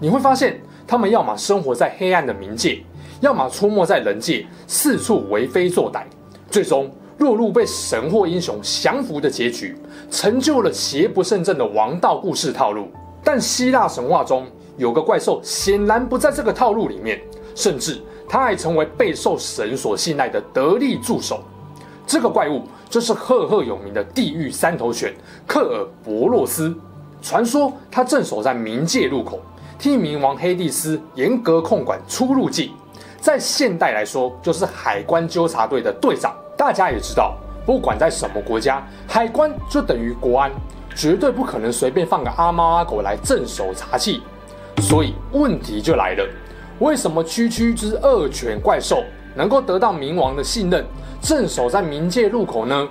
你会发现。他们要么生活在黑暗的冥界，要么出没在人界，四处为非作歹，最终落入被神或英雄降服的结局，成就了邪不胜正的王道故事套路。但希腊神话中有个怪兽，显然不在这个套路里面，甚至他还成为备受神所信赖的得力助手。这个怪物就是赫赫有名的地狱三头犬克尔伯洛斯。传说他镇守在冥界入口。替冥王黑帝斯严格控管出入境，在现代来说就是海关纠察队的队长。大家也知道，不管在什么国家，海关就等于国安，绝对不可能随便放个阿猫阿狗来镇守查缉。所以问题就来了，为什么区区之恶犬怪兽能够得到冥王的信任，镇守在冥界入口呢？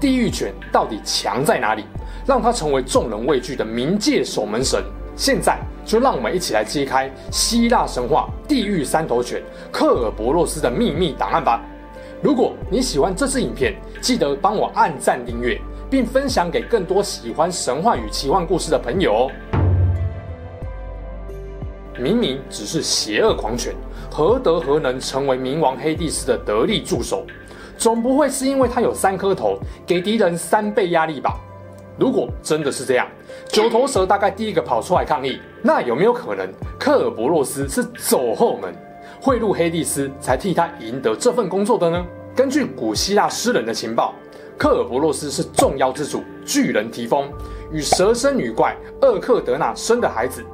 地狱犬到底强在哪里，让它成为众人畏惧的冥界守门神？现在就让我们一起来揭开希腊神话地狱三头犬克尔伯洛斯的秘密档案吧！如果你喜欢这支影片，记得帮我按赞订阅，并分享给更多喜欢神话与奇幻故事的朋友哦。明明只是邪恶狂犬，何德何能成为冥王黑帝斯的得力助手？总不会是因为他有三颗头，给敌人三倍压力吧？如果真的是这样，九头蛇大概第一个跑出来抗议，那有没有可能克尔伯洛斯是走后门，贿赂黑帝斯才替他赢得这份工作的呢？根据古希腊诗人的情报，克尔伯洛斯是众妖之主巨人提丰与蛇身女怪厄克德纳生的孩子，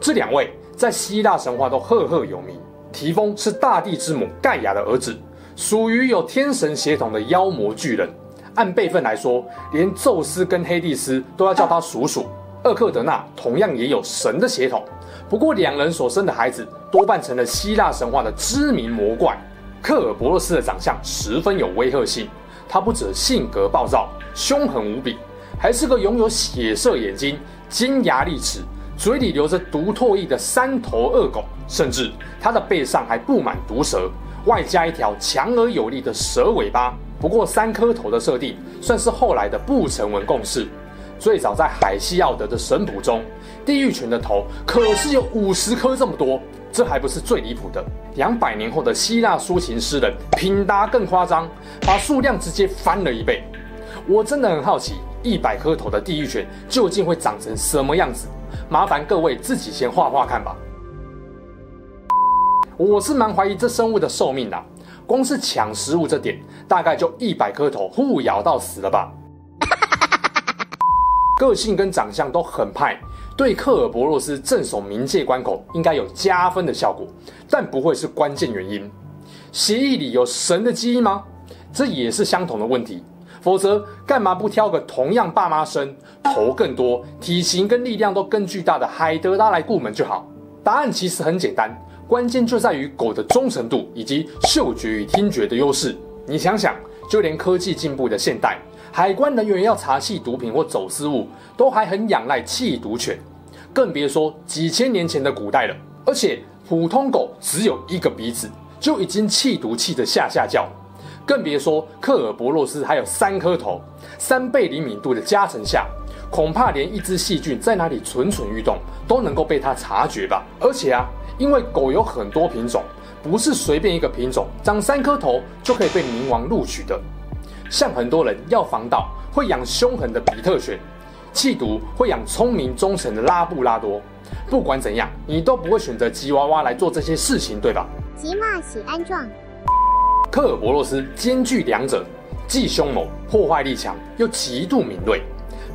这两位在希腊神话都赫赫有名。提丰是大地之母盖亚的儿子，属于有天神血统的妖魔巨人。按辈分来说，连宙斯跟黑帝斯都要叫他叔叔。厄克德纳同样也有神的血统，不过两人所生的孩子多半成了希腊神话的知名魔怪。克尔伯洛斯的长相十分有威吓性，他不止性格暴躁、凶狠无比，还是个拥有血色眼睛、尖牙利齿、嘴里流着毒唾液的三头恶狗，甚至他的背上还布满毒蛇，外加一条强而有力的蛇尾巴。不过，三颗头的设定算是后来的不成文共识。最早在海西奥德的神谱中，地狱犬的头可是有五十颗这么多。这还不是最离谱的，两百年后的希腊抒情诗人品达更夸张，把数量直接翻了一倍。我真的很好奇，一百颗头的地狱犬究竟会长成什么样子？麻烦各位自己先画画看吧。我是蛮怀疑这生物的寿命的。光是抢食物这点，大概就一百颗头互咬到死了吧。个性跟长相都很派，对克尔伯洛斯镇守冥界关口应该有加分的效果，但不会是关键原因。协议里有神的基因吗？这也是相同的问题。否则，干嘛不挑个同样爸妈生、头更多、体型跟力量都更巨大的海德拉来顾门就好？答案其实很简单。关键就在于狗的忠诚度以及嗅觉与听觉的优势。你想想，就连科技进步的现代，海关人员要查缉毒品或走私物，都还很仰赖气毒犬，更别说几千年前的古代了。而且普通狗只有一个鼻子，就已经气毒气得下下叫，更别说克尔伯洛斯还有三颗头，三倍灵敏度的加成下，恐怕连一只细菌在哪里蠢蠢欲动，都能够被它察觉吧。而且啊。因为狗有很多品种，不是随便一个品种长三颗头就可以被冥王录取的。像很多人要防盗，会养凶狠的比特犬；缉毒会养聪明忠诚的拉布拉多。不管怎样，你都不会选择吉娃娃来做这些事情，对吧？吉玛喜安状。克尔伯洛斯兼具两者，既凶猛、破坏力强，又极度敏锐。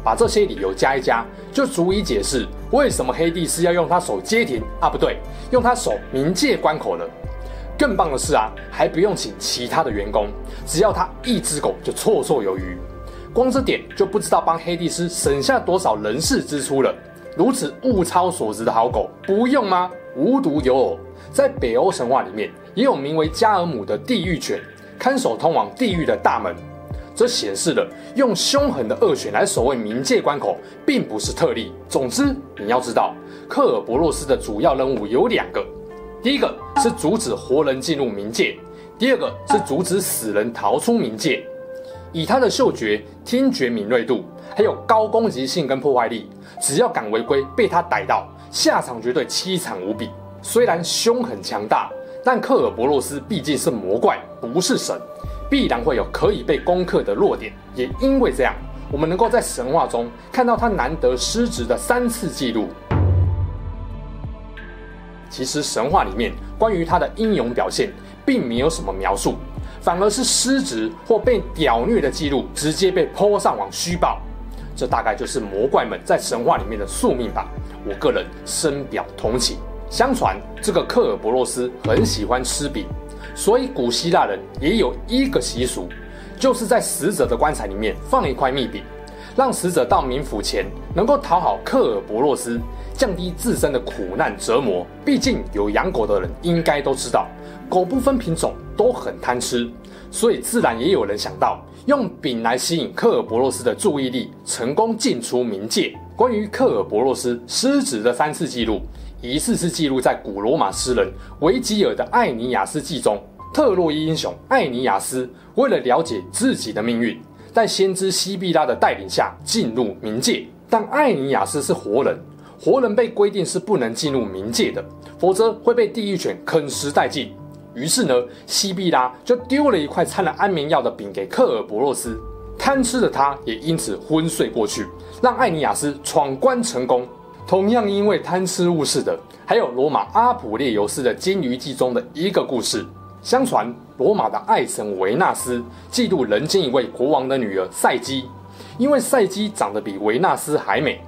把这些理由加一加，就足以解释为什么黑帝斯要用他守街亭啊，不对，用他守冥界关口了。更棒的是啊，还不用请其他的员工，只要他一只狗就绰绰有余。光这点就不知道帮黑帝斯省下多少人事支出了。如此物超所值的好狗，不用吗？无独有偶，在北欧神话里面也有名为加尔姆的地狱犬，看守通往地狱的大门。这显示了用凶狠的恶犬来守卫冥界关口，并不是特例。总之，你要知道，克尔伯洛斯的主要任务有两个：第一个是阻止活人进入冥界，第二个是阻止死人逃出冥界。以他的嗅觉、听觉敏锐度，还有高攻击性跟破坏力，只要敢违规，被他逮到，下场绝对凄惨无比。虽然凶狠强大，但克尔伯洛斯毕竟是魔怪，不是神。必然会有可以被攻克的弱点，也因为这样，我们能够在神话中看到他难得失职的三次记录。其实神话里面关于他的英勇表现，并没有什么描述，反而是失职或被屌虐的记录直接被泼上网虚报。这大概就是魔怪们在神话里面的宿命吧。我个人深表同情。相传这个克尔伯洛斯很喜欢吃饼。所以古希腊人也有一个习俗，就是在死者的棺材里面放一块蜜饼，让死者到冥府前能够讨好克尔伯洛斯，降低自身的苦难折磨。毕竟有养狗的人应该都知道，狗不分品种都很贪吃，所以自然也有人想到用饼来吸引克尔伯洛斯的注意力，成功进出冥界。关于克尔伯洛斯失职的三次记录。疑似是记录在古罗马诗人维吉尔的《艾尼亚斯记》中。特洛伊英雄艾尼亚斯为了了解自己的命运，在先知西庇拉的带领下进入冥界。但艾尼亚斯是活人，活人被规定是不能进入冥界的，否则会被地狱犬啃食殆尽。于是呢，西庇拉就丢了一块掺了安眠药的饼给克尔伯洛斯，贪吃的他也因此昏睡过去，让艾尼亚斯闯关成功。同样因为贪吃误事的，还有罗马阿普列尤斯的《金鱼记》中的一个故事。相传，罗马的爱神维纳斯嫉妒人间一位国王的女儿赛姬，因为赛姬长得比维纳斯还美，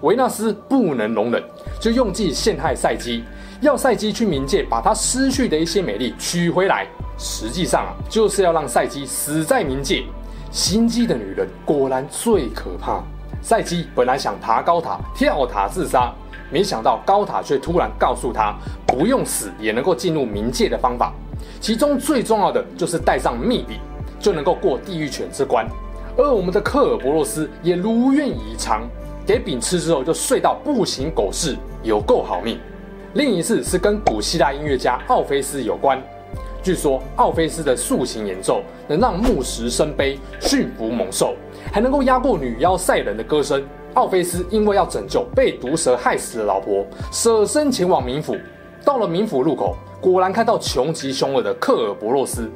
维纳斯不能容忍，就用计陷害赛姬，要赛姬去冥界把她失去的一些美丽取回来。实际上啊，就是要让赛姬死在冥界。心机的女人果然最可怕。赛基本来想爬高塔跳塔自杀，没想到高塔却突然告诉他不用死也能够进入冥界的方法，其中最重要的就是带上蜜饼就能够过地狱犬之关。而我们的克尔伯洛斯也如愿以偿，给饼吃之后就睡到不省狗事，有够好命。另一次是跟古希腊音乐家奥菲斯有关，据说奥菲斯的竖琴演奏能让木石生悲，驯服猛兽。还能够压过女妖赛人的歌声。奥菲斯因为要拯救被毒蛇害死的老婆，舍身前往冥府。到了冥府入口，果然看到穷极凶恶的克尔伯洛斯。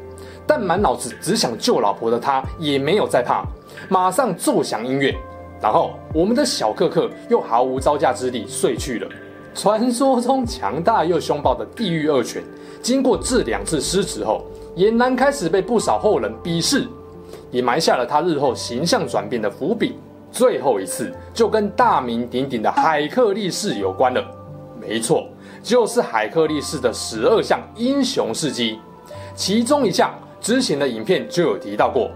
但满脑子只想救老婆的他，也没有再怕，马上奏响音乐。然后，我们的小克克又毫无招架之力睡去了。传说中强大又凶暴的地狱恶犬，经过这两次失职后，俨然开始被不少后人鄙视。也埋下了他日后形象转变的伏笔。最后一次就跟大名鼎鼎的海克力士有关了，没错，就是海克力士的十二项英雄事迹。其中一项之前的影片就有提到过，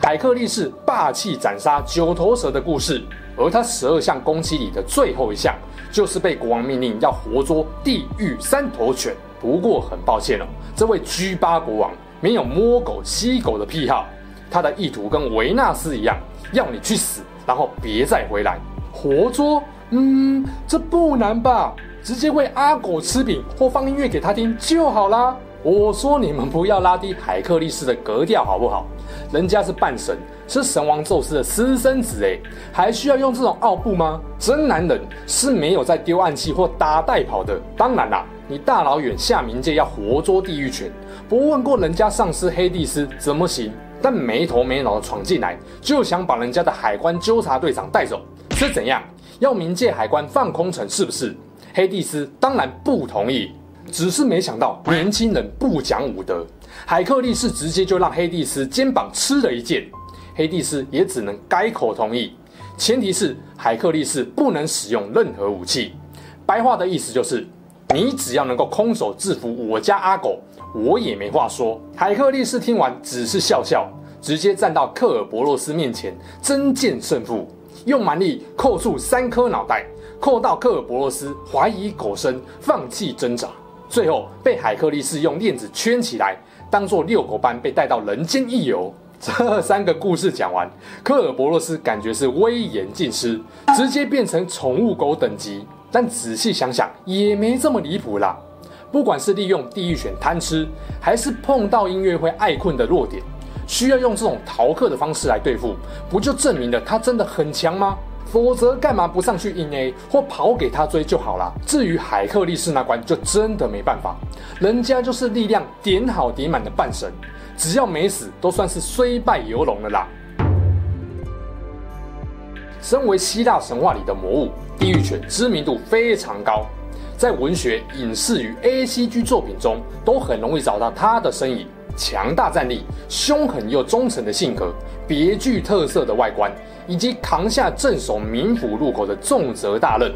海克力士霸气斩杀九头蛇的故事。而他十二项攻击里的最后一项，就是被国王命令要活捉地狱三头犬。不过很抱歉了，这位 G8 国王没有摸狗吸狗的癖好。他的意图跟维纳斯一样，要你去死，然后别再回来。活捉？嗯，这不难吧？直接喂阿狗吃饼或放音乐给他听就好啦。我说你们不要拉低海克力斯的格调好不好？人家是半神，是神王宙斯的私生子诶，还需要用这种奥步吗？真男人是没有在丢暗器或打带跑的。当然啦，你大老远下冥界要活捉地狱犬，不问过人家上司黑帝斯怎么行？但没头没脑的闯进来，就想把人家的海关纠察队长带走，是怎样？要冥界海关放空城是不是？黑帝斯当然不同意，只是没想到年轻人不讲武德，海克力士直接就让黑帝斯肩膀吃了一剑，黑帝斯也只能改口同意，前提是海克力士不能使用任何武器。白话的意思就是，你只要能够空手制服我家阿狗。我也没话说。海克力士听完只是笑笑，直接站到克尔伯洛斯面前，真见胜负，用蛮力扣住三颗脑袋，扣到科尔伯洛斯怀疑狗生，放弃挣扎，最后被海克力士用链子圈起来，当做遛狗般被带到人间一游。这三个故事讲完，科尔伯洛斯感觉是威严尽失，直接变成宠物狗等级。但仔细想想，也没这么离谱啦。不管是利用地狱犬贪吃，还是碰到音乐会爱困的弱点，需要用这种逃课的方式来对付，不就证明了他真的很强吗？否则干嘛不上去硬 A 或跑给他追就好了？至于海克力士那关，就真的没办法，人家就是力量点好点满的半神。只要没死，都算是虽败犹荣了啦。身为希腊神话里的魔物，地狱犬知名度非常高，在文学、影视与 ACG 作品中都很容易找到它的身影。强大战力、凶狠又忠诚的性格、别具特色的外观，以及扛下镇守冥府入口的重责大任，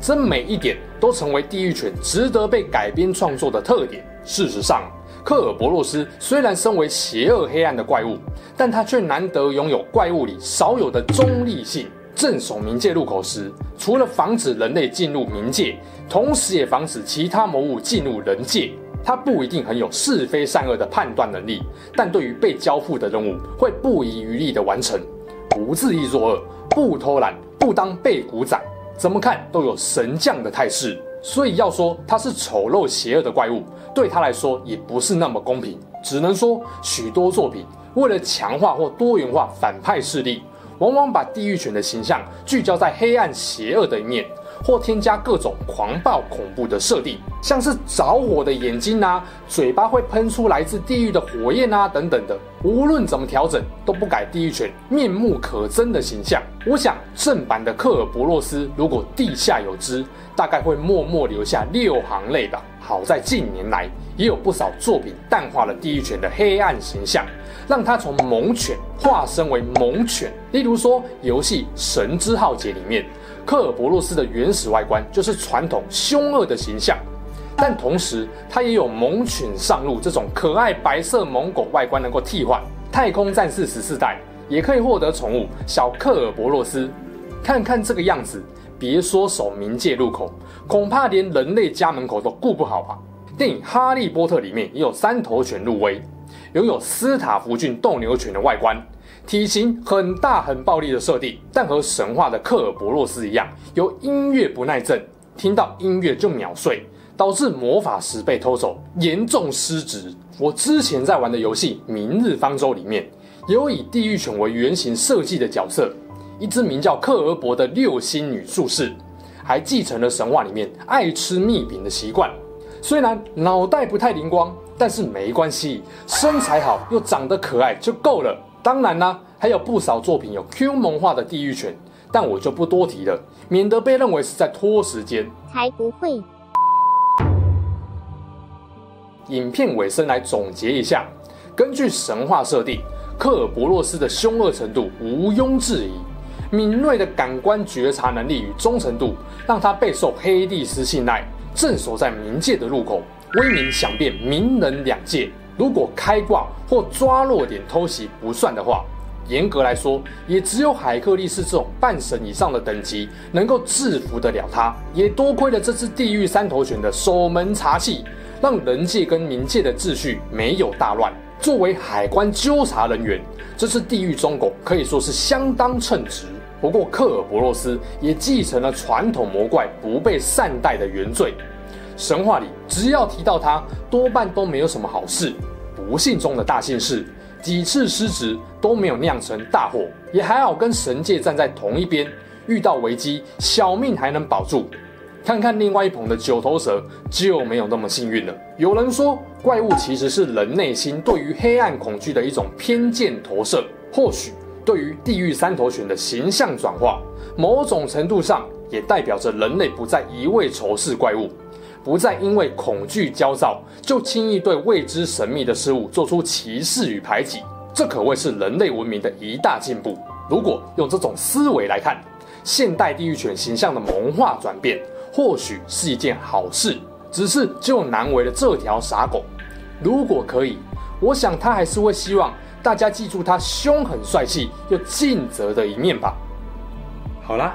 这每一点都成为地狱犬值得被改编创作的特点。事实上，科尔伯洛斯虽然身为邪恶黑暗的怪物，但他却难得拥有怪物里少有的中立性。镇守冥界入口时，除了防止人类进入冥界，同时也防止其他魔物进入人界。他不一定很有是非善恶的判断能力，但对于被交付的任务，会不遗余力地完成，不自意作恶，不偷懒，不当被鼓掌，怎么看都有神将的态势。所以要说他是丑陋邪恶的怪物，对他来说也不是那么公平。只能说许多作品为了强化或多元化反派势力，往往把地狱犬的形象聚焦在黑暗邪恶的一面，或添加各种狂暴恐怖的设定，像是着火的眼睛啊，嘴巴会喷出来自地狱的火焰啊等等的。无论怎么调整，都不改地狱犬面目可憎的形象。我想正版的科尔伯洛斯如果地下有知，大概会默默流下六行泪吧。好在近年来也有不少作品淡化了地狱犬的黑暗形象，让它从猛犬化身为猛犬。例如说，游戏《神之浩劫》里面，科尔伯洛斯的原始外观就是传统凶恶的形象，但同时它也有猛犬上路这种可爱白色猛狗外观能够替换。太空战士十四代也可以获得宠物小科尔伯洛斯，看看这个样子。别说守冥界入口，恐怕连人类家门口都顾不好吧？电影《哈利波特》里面也有三头犬入威，拥有斯塔福郡斗牛犬的外观，体型很大很暴力的设定，但和神话的科尔伯洛斯一样，有音乐不耐症，听到音乐就秒睡，导致魔法石被偷走，严重失职。我之前在玩的游戏《明日方舟》里面，有以地狱犬为原型设计的角色。一只名叫克尔伯的六星女术士，还继承了神话里面爱吃蜜饼的习惯。虽然脑袋不太灵光，但是没关系，身材好又长得可爱就够了。当然啦，还有不少作品有 Q 萌化的地狱犬，但我就不多提了，免得被认为是在拖时间。才不会。影片尾声来总结一下：根据神话设定，克尔伯洛斯的凶恶程度毋庸置疑。敏锐的感官觉察能力与忠诚度，让他备受黑帝斯信赖，镇守在冥界的入口，威名响遍冥人两界。如果开挂或抓弱点偷袭不算的话，严格来说，也只有海克力士这种半神以上的等级能够制服得了他。也多亏了这只地狱三头犬的守门察气，让人界跟冥界的秩序没有大乱。作为海关纠察人员，这只地狱忠狗可以说是相当称职。不过，科尔伯洛斯也继承了传统魔怪不被善待的原罪。神话里只要提到他，多半都没有什么好事。不幸中的大幸是，几次失职都没有酿成大祸，也还好跟神界站在同一边。遇到危机，小命还能保住。看看另外一捧的九头蛇，就没有那么幸运了。有人说，怪物其实是人内心对于黑暗恐惧的一种偏见投射，或许。对于地狱三头犬的形象转化，某种程度上也代表着人类不再一味仇视怪物，不再因为恐惧焦躁就轻易对未知神秘的事物做出歧视与排挤。这可谓是人类文明的一大进步。如果用这种思维来看，现代地狱犬形象的萌化转变，或许是一件好事。只是就难为了这条傻狗。如果可以，我想他还是会希望。大家记住他凶狠帅气又尽责的一面吧。好啦，